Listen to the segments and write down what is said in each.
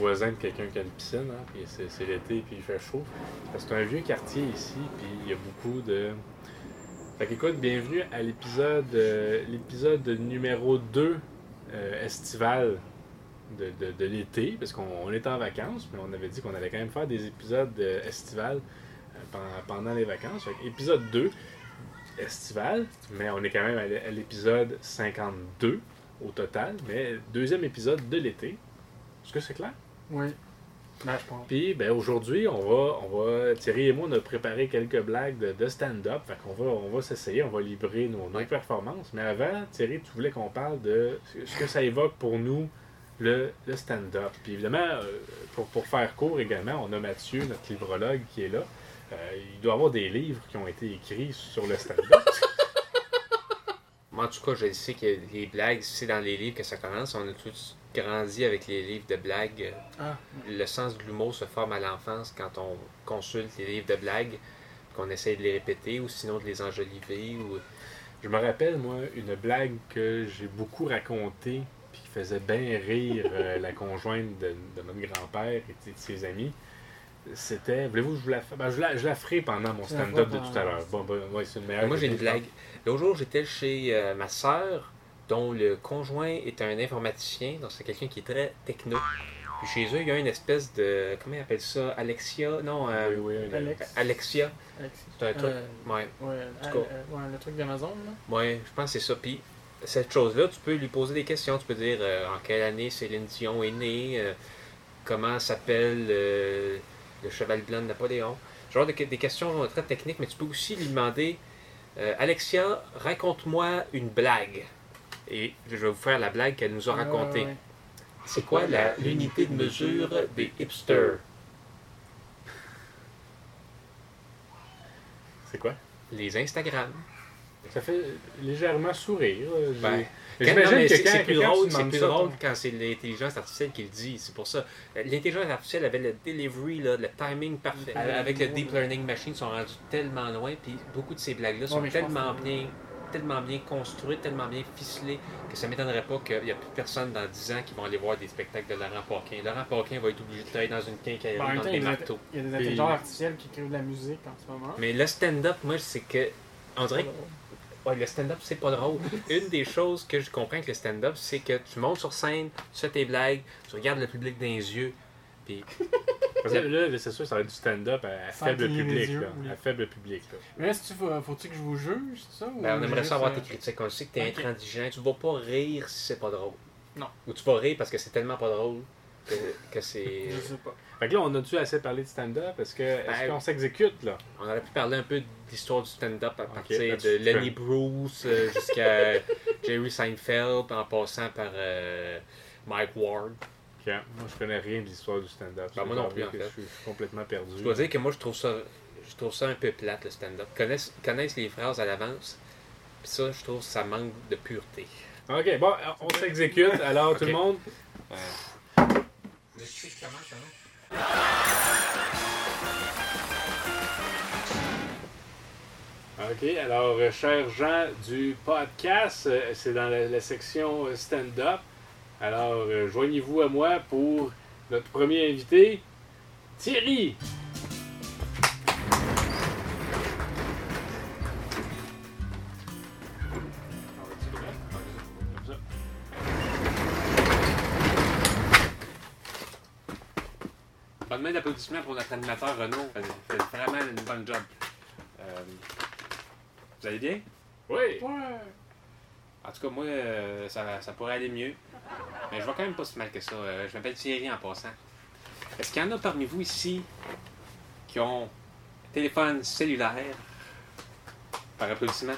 voisin de quelqu'un qui a une piscine, hein, puis c'est, l'été, puis il fait chaud. Parce que c'est un vieux quartier ici, puis il y a beaucoup de. Fait qu'écoute, bienvenue à l'épisode, euh, l'épisode numéro 2 euh, estival de, de- l'été, parce qu'on on est en vacances, mais on avait dit qu'on allait quand même faire des épisodes euh, euh, pendant, les vacances. Épisode 2 estival, mais on est quand même à l'épisode 52 au total, mais deuxième épisode de l'été. Est-ce que c'est clair? Oui. Ben, je pense. Puis ben, aujourd'hui, on va, on va. Thierry et moi, on a préparé quelques blagues de, de stand-up. Fait qu'on va, on va s'essayer, on va livrer nos, nos Ouais. performances. Mais avant, Thierry, tu voulais qu'on parle de ce que ça évoque pour nous, le, le stand-up. Puis évidemment, euh, pour, pour faire court également, on a Mathieu, notre livrologue, qui est là. Euh, il doit y avoir des livres qui ont été écrits sur le stand-up. Moi, en tout cas, je sais que les blagues, c'est dans les livres que ça commence. On a tous grandi avec les livres de blagues. Ah, Le sens de l'humour se forme à l'enfance quand on consulte les livres de blagues, qu'on essaie de les répéter ou sinon de les enjoliver. Ou... Je me rappelle, moi, une blague que j'ai beaucoup racontée, puis qui faisait bien rire euh, la conjointe de, de notre grand-père et de, ses amis. C'était. Voulez-vous que je vous la fasse Ben, je, la, je la ferai pendant mon stand-up de tout à l'heure. Bon, ben, ouais, c'est une meilleure. Moi, j'ai une blague. L'autre jour, j'étais chez euh, ma sœur, dont le conjoint est un informaticien, donc c'est quelqu'un qui est très techno. Puis chez eux, il y a une espèce de. Comment ils appellent ça? Alexia? Non, euh, Oui, oui. Alex. Alexia. Alexis. C'est un truc. Euh, Ouais. euh, ouais, le truc d'Amazon, là. Ouais, je pense que c'est ça. Puis cette chose-là, tu peux lui poser des questions. Tu peux dire euh, en quelle année Céline Dion est née, comment s'appelle le cheval blanc de Napoléon. Genre de, des questions très techniques, mais tu peux aussi lui demander Alexia, raconte-moi une blague. Et je vais vous faire la blague qu'elle nous a Ouais, racontée. ouais. C'est quoi la- l'unité de mesure des hipsters? C'est quoi? Les Instagram. Ça fait légèrement sourire. euh, j'ai- Ben, J'imagine que c'est quand c'est plus drôle, c'est demandes plus ça, drôle ton- quand c'est l'intelligence artificielle qui le dit. C'est pour ça. Euh, L'intelligence artificielle avait le delivery, là, le timing parfait. Avec le deep learning machine, ils sont rendus tellement loin. Puis beaucoup de ces blagues-là sont tellement que- bien tellement bien construites, tellement bien ficelées, que ça m'étonnerait pas qu'il n'y a plus personne dans 10 ans qui vont aller voir des spectacles de Laurent Paquin. Laurent Paquin va être obligé de travailler dans une quincaillerie, Ben, dans des il y a des- marteaux. Il y a des Puis- intelligences artificielles qui écrivent de la musique en ce moment. Mais le stand-up, moi, c'est que. On dirait que Ouais, le stand-up, c'est pas drôle. Une des choses que je comprends avec le stand-up, c'est que tu montes sur scène, tu fais tes blagues, tu regardes le public dans les yeux, puis Parce que là, là, c'est sûr, ça va être du stand-up à, faible public. yeux, là, oui. À faible public. là. Mais là, si tu faut- faut-tu que je vous juge, c'est ça? ou ben, on aimerait juste, ça avoir euh, tes critiques. On sait que t'es Ok. intransigeant. Tu vas pas rire si c'est pas drôle. Non. Ou tu vas rire parce que c'est tellement pas drôle que, que c'est. Je sais pas. Fait que là, on a-tu assez parlé de stand-up? Est-ce que- est-ce Ben, qu'on s'exécute, là? On aurait pu parler un peu de l'histoire du stand-up à partir de Lenny peux. Bruce euh, jusqu'à Jerry Seinfeld, en passant par euh, Mike Ward. Ok. Moi, je connais rien de l'histoire du stand-up. Ben, moi non plus, en fait. Je suis, complètement perdu. Je dois dire que moi, je trouve ça, je trouve ça un peu plate, le stand-up. Connaissent, connaissent les phrases à l'avance, puis ça, je trouve que ça manque de pureté. Ok, bon, on s'exécute. Alors, tout le monde. Ok, alors, euh, chers gens du podcast, euh, c'est dans la, la section euh, stand-up. Alors, euh, joignez-vous à moi pour notre premier invité, Thierry. Bonne main d'applaudissements pour notre animateur Renaud. Il fait vraiment une bonne job. Euh, vous allez bien? Oui. Ouais. En tout cas, moi, euh, ça, ça pourrait aller mieux. Mais je vais quand même pas si mal que ça. Euh, je m'appelle Thierry en passant. Est-ce qu'il y en a parmi vous ici qui ont un téléphone cellulaire par applaudissement?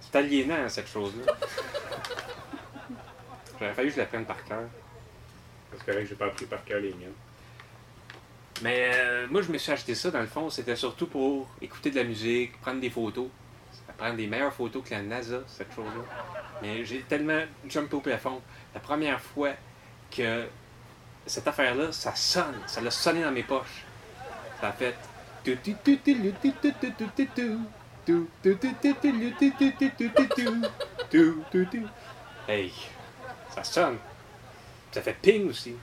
C'est aliénant, cette chose-là. J'aurais fallu que je la prenne par cœur. Parce que là, j'ai pas appris par cœur les miennes. Mais euh, moi, je me suis acheté ça, dans le fond, c'était surtout pour écouter de la musique, prendre des photos. Prendre des meilleures photos que la NASA, cette chose-là. Mais j'ai tellement jumpé au plafond. La première fois que cette affaire-là, ça sonne. Ça l'a sonné dans mes poches. Ça a fait. Hey, ça sonne. Ça fait ping aussi.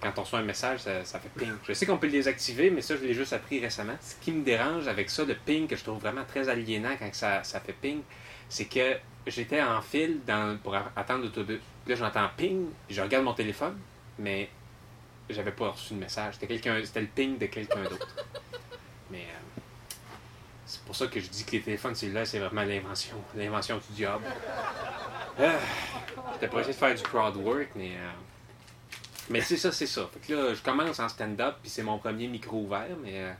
Quand on reçoit un message, ça, fait ping. Je sais qu'on peut le désactiver, mais ça, je l'ai juste appris récemment. Ce qui me dérange avec ça, le ping, que je trouve vraiment très aliénant quand ça, fait ping, c'est que j'étais en file pour attendre l'autobus. Là, j'entends ping, je regarde mon téléphone, mais j'avais pas reçu de message. C'était le ping de quelqu'un d'autre. Mais euh, c'est pour ça que je dis que les téléphones cellulaires, c'est vraiment l'invention, l'invention du diable. Ah, J'étais pas essayé de faire du crowd work, mais. euh, mais c'est ça, c'est ça. Fait que là, je commence en stand-up, puis c'est mon premier micro ouvert, mais euh,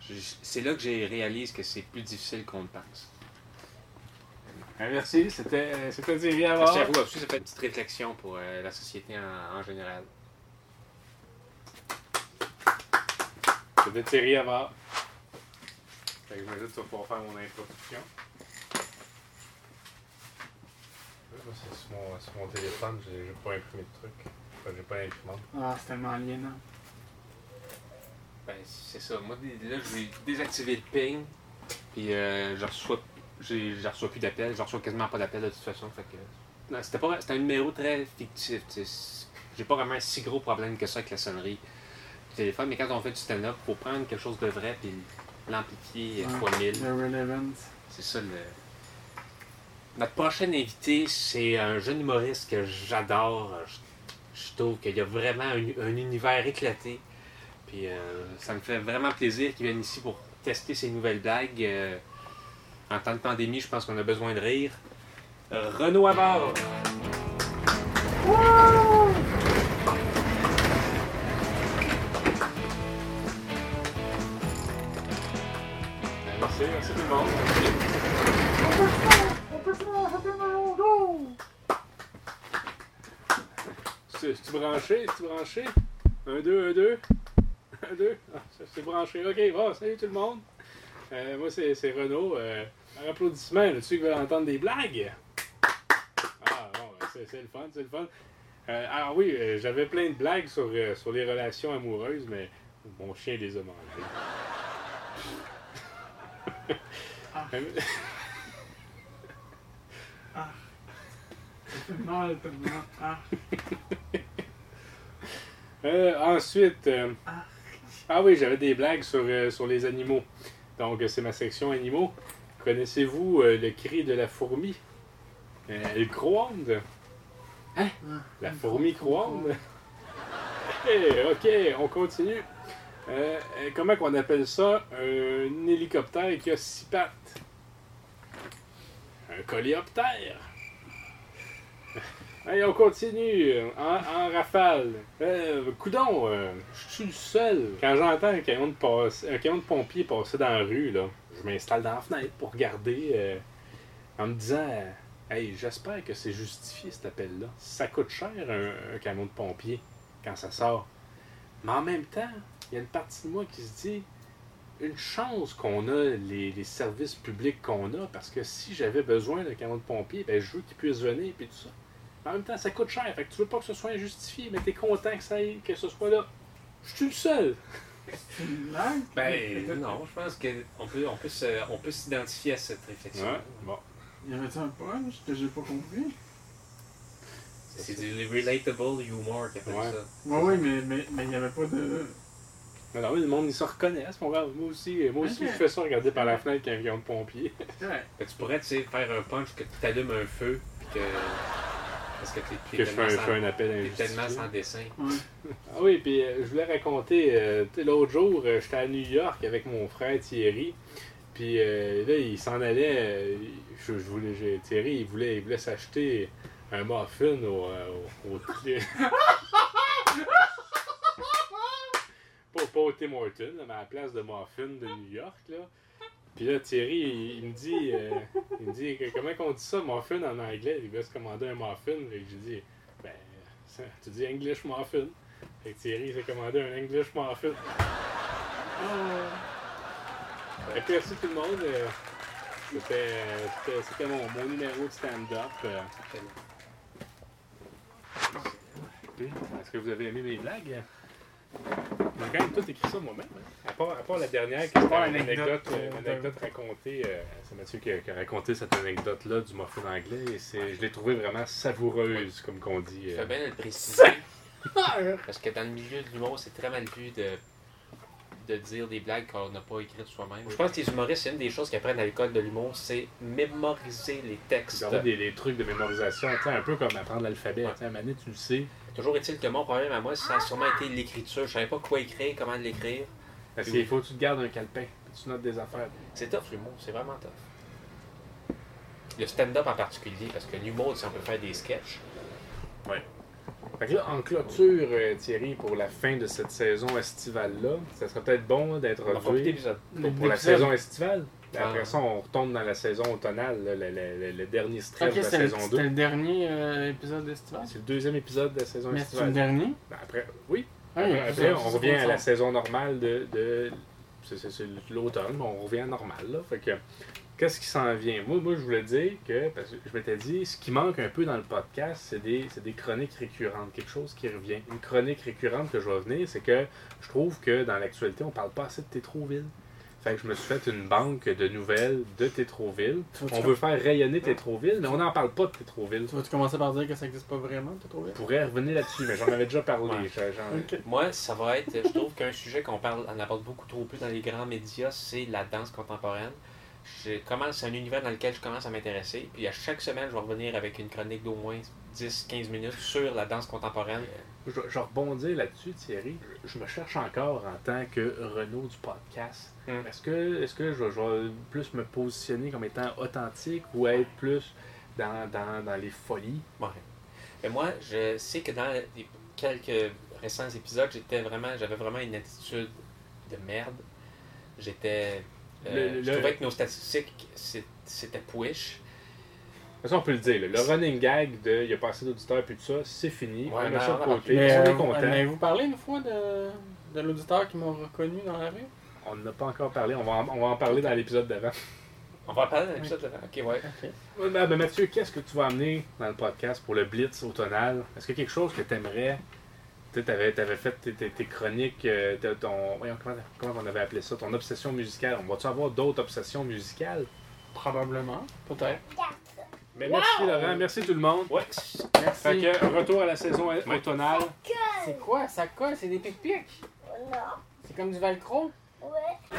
je- c'est là que j'ai réalisé que c'est plus difficile qu'on le pense. Ah, merci, c'était c'était Thierry Merci Havard. à vous aussi, ça fait une petite réflexion pour euh, la société en, en général. C'était Thierry Havard. Fait que j'imagine que tu vas pouvoir faire mon introduction. Là, c'est sur mon, sur mon téléphone, j'ai j'ai pas imprimé de truc. J'ai pas d'imprimante. Ah, c'est tellement aliénant. Ben, c'est ça. Moi, là, j'ai désactivé le ping, puis euh, je reçois, je reçois plus d'appels. Je reçois quasiment pas d'appels de toute façon. Fait que, non, c'était, pas, c'était un numéro très fictif. tu sais. J'ai pas vraiment un si gros problème que ça avec la sonnerie du téléphone, mais quand on fait du stand-up, faut prendre quelque chose de vrai, puis l'amplifier Ouais. fois 1000. The Relevance. C'est ça le. Notre prochain invité, c'est un jeune humoriste que j'adore. Je, je trouve qu'il y a vraiment un, un univers éclaté. Puis euh, ça me fait vraiment plaisir qu'il vienne ici pour tester ses nouvelles blagues. Euh, en temps de pandémie, je pense qu'on a besoin de rire. Renaud Havard. Merci, merci tout le monde. Tu tu branché? Tu branché? Un, deux, un, deux. Un, deux. Ah, c'est branché. Ok, bon, salut tout le monde. Euh, moi, c'est c'est Renaud. Euh, un applaudissement. là, ceux qui veulent entendre des blagues. Ah, bon, c'est c'est le fun, c'est le fun. Euh, alors oui, euh, j'avais plein de blagues sur, sur les relations amoureuses, mais mon chien les a mangées. Ah. Ça fait mal tellement. Ah. Euh, ensuite, euh, Ah. ah oui, j'avais des blagues sur, euh, sur les animaux. Donc, c'est ma section animaux. Connaissez-vous le cri de la fourmi? Euh, elle croande. Ah. La fourmi croande. Eh, ok, on continue. Comment qu'on appelle ça? Un hélicoptère qui a six pattes. Un coléoptère. Allez, on continue. En, en rafale. Euh, coudon, euh, je suis le seul. Quand j'entends un camion de passe, un camion de pompier passer dans la rue, là, je m'installe dans la fenêtre pour regarder euh, en me disant Hey, j'espère que c'est justifié cet appel-là. Ça coûte cher un, camion de pompier quand ça sort. Mais en même temps, il y a une partie de moi qui se dit une chance qu'on a les, les services publics qu'on a, parce que si j'avais besoin d'un camion de pompier, ben je veux qu'il puisse venir et tout ça. Mais en même temps, ça coûte cher. Fait que tu veux pas que ce soit injustifié, mais t'es content que ça aille, que ce soit là. Je suis le seul. C'est une blague? Ben non, je pense qu'on peut, on peut, se- on peut s'identifier à cette réflexion. bon. Y avait-tu un punch que j'ai pas compris? C'est du relatable humor qui appelle Ouais. ça. Ouais, oui, mais il mais, mais y avait pas de. Mais non, mais le monde, ils se reconnaissent. Mon gars. Moi aussi, moi aussi je fais ça, regarder par la fenêtre qu'un camion de pompier. Ouais. Tu pourrais, tu sais, faire un punch que tu allumes un feu, puis que. Parce que t'es- t'es que je fais un, fais sans- un appel t'es tellement sans dessin. Ouais. Ah oui, puis euh, je voulais raconter, euh, l'autre jour, euh, j'étais à New York avec mon frère Thierry, puis euh, là, il s'en allait, je, je voulais, j'ai- Thierry, il voulait, il voulait s'acheter un muffin au... au, au- pas, pas au Tim Hortons, mais à la place de muffin de New York, là. Puis là, Thierry, il, il me dit, euh, il me dit, comment qu'on dit ça, muffin en anglais? Il veut se commander un muffin. Et j'ai dit, ben, ça- tu dis English muffin. Fait que Thierry s'est commandé un English muffin. Fait que merci tout le monde. euh, C'était c'était- c'était mon, mon numéro de stand-up. euh. Est-ce que vous avez aimé mes blagues? J'ai quand même tout écrit ça moi-même. hein. À, part, à part la dernière, qui était une anecdote, euh, euh, une anecdote racontée. euh, c'est Mathieu qui a, qui a raconté cette anecdote-là du muffin anglais. Et c'est, je l'ai trouvée vraiment savoureuse, comme qu'on dit. Je euh. fais bien de le préciser. Parce que dans le milieu de l'humour, c'est très mal vu de, de dire des blagues qu'on n'a pas écrites soi-même. Je pense que les humoristes, c'est une des choses qu'ils apprennent à l'école de l'humour, c'est mémoriser les textes. Des, des trucs de mémorisation, tu sais, un peu comme apprendre l'alphabet. Ouais. À un moment donné, tu le sais. Toujours est-il que mon problème à moi, ça a sûrement été l'écriture. Je savais pas quoi écrire, comment l'écrire. Parce Oui. qu'il faut que tu te gardes un calepin, puis tu notes des affaires. C'est tough l'humour, c'est vraiment tough. Le stand-up en particulier, parce que l'humour, si on peut faire des sketchs. Fait que là, en clôture, euh, Thierry, pour la fin de cette saison estivale-là, ça serait peut-être bon d'être pour, pour la saison estivale? Après Ah. ça, on retombe dans la saison automnale, là, le, le- le- le dernier stress de la le, saison c'était 2. le dernier euh, épisode d'Estival. C'est le deuxième épisode de la saison Mais c'est le estivale. dernier? Ben, après, oui. Ah, Après, c'est- on c'est revient à la saison normale de. de c'est, c'est- c'est l'automne, mais on revient à normal. Là. Fait que, qu'est-ce qui s'en vient? Moi, moi, je voulais dire que, parce que je m'étais dit, ce qui manque un peu dans le podcast, c'est des, c'est des chroniques récurrentes, quelque chose qui revient. Une chronique récurrente que je vais venir, c'est que je trouve que dans l'actualité, on parle pas assez de Tétroville. Fait que je me suis fait une banque de nouvelles de Tétroville. On veut faire rayonner Tétroville, mais on n'en parle pas de Tétroville. Tu vas-tu commencer par dire que ça n'existe pas vraiment, trouvé? Je pourrais revenir là-dessus, mais j'en avais déjà parlé. Ouais. Moi, ça va être, je trouve qu'un sujet qu'on parle, on aborde beaucoup trop peu dans les grands médias, c'est la danse contemporaine. Je commence, c'est un univers dans lequel je commence à m'intéresser. Puis à chaque semaine, je vais revenir avec une chronique d'au moins 10-15 minutes sur la danse contemporaine. Je, je vais rebondir là-dessus, Thierry. Je me cherche encore en tant que Renault du podcast. Hmm. Est-ce que, est-ce que je, vais- je vais plus me positionner comme étant authentique ou être plus dans, dans, dans les folies? Ouais. Mais moi, je sais que dans les quelques récents épisodes, j'étais vraiment, j'avais vraiment une attitude de merde. J'étais. Euh, Le- le- je trouvais que nos statistiques, c'est- c'était push. De toute façon, on peut le dire. là, le running gag de il y a pas assez d'auditeurs puis tout ça, c'est fini. Ouais, on mais met ça de on a côté. Mais on est euh, content. avez-vous parlé une fois de, de l'auditeur qui m'a reconnu dans la rue? On n'a pas encore parlé. On va en, on va en parler dans l'épisode d'avant. On va en parler dans l'épisode de Ok, ouais. Ok. Ouais, ben, ben, Mathieu, qu'est-ce que tu vas amener dans le podcast pour le Blitz automnal? Est-ce qu'il y a quelque chose que tu aimerais? Tu avais, fait tes, tes- tes chroniques, euh, ton, voyons, comment, comment on avait appelé ça? Ton obsession musicale. On va-tu avoir d'autres obsessions musicales? Probablement, peut-être. Mais merci Laurent, merci tout le monde. Ouais. Merci. Fait que retour à la saison automnale. C'est quoi? Ça colle? C'est des pic-pics? Non. C'est comme du velcro? Ouais.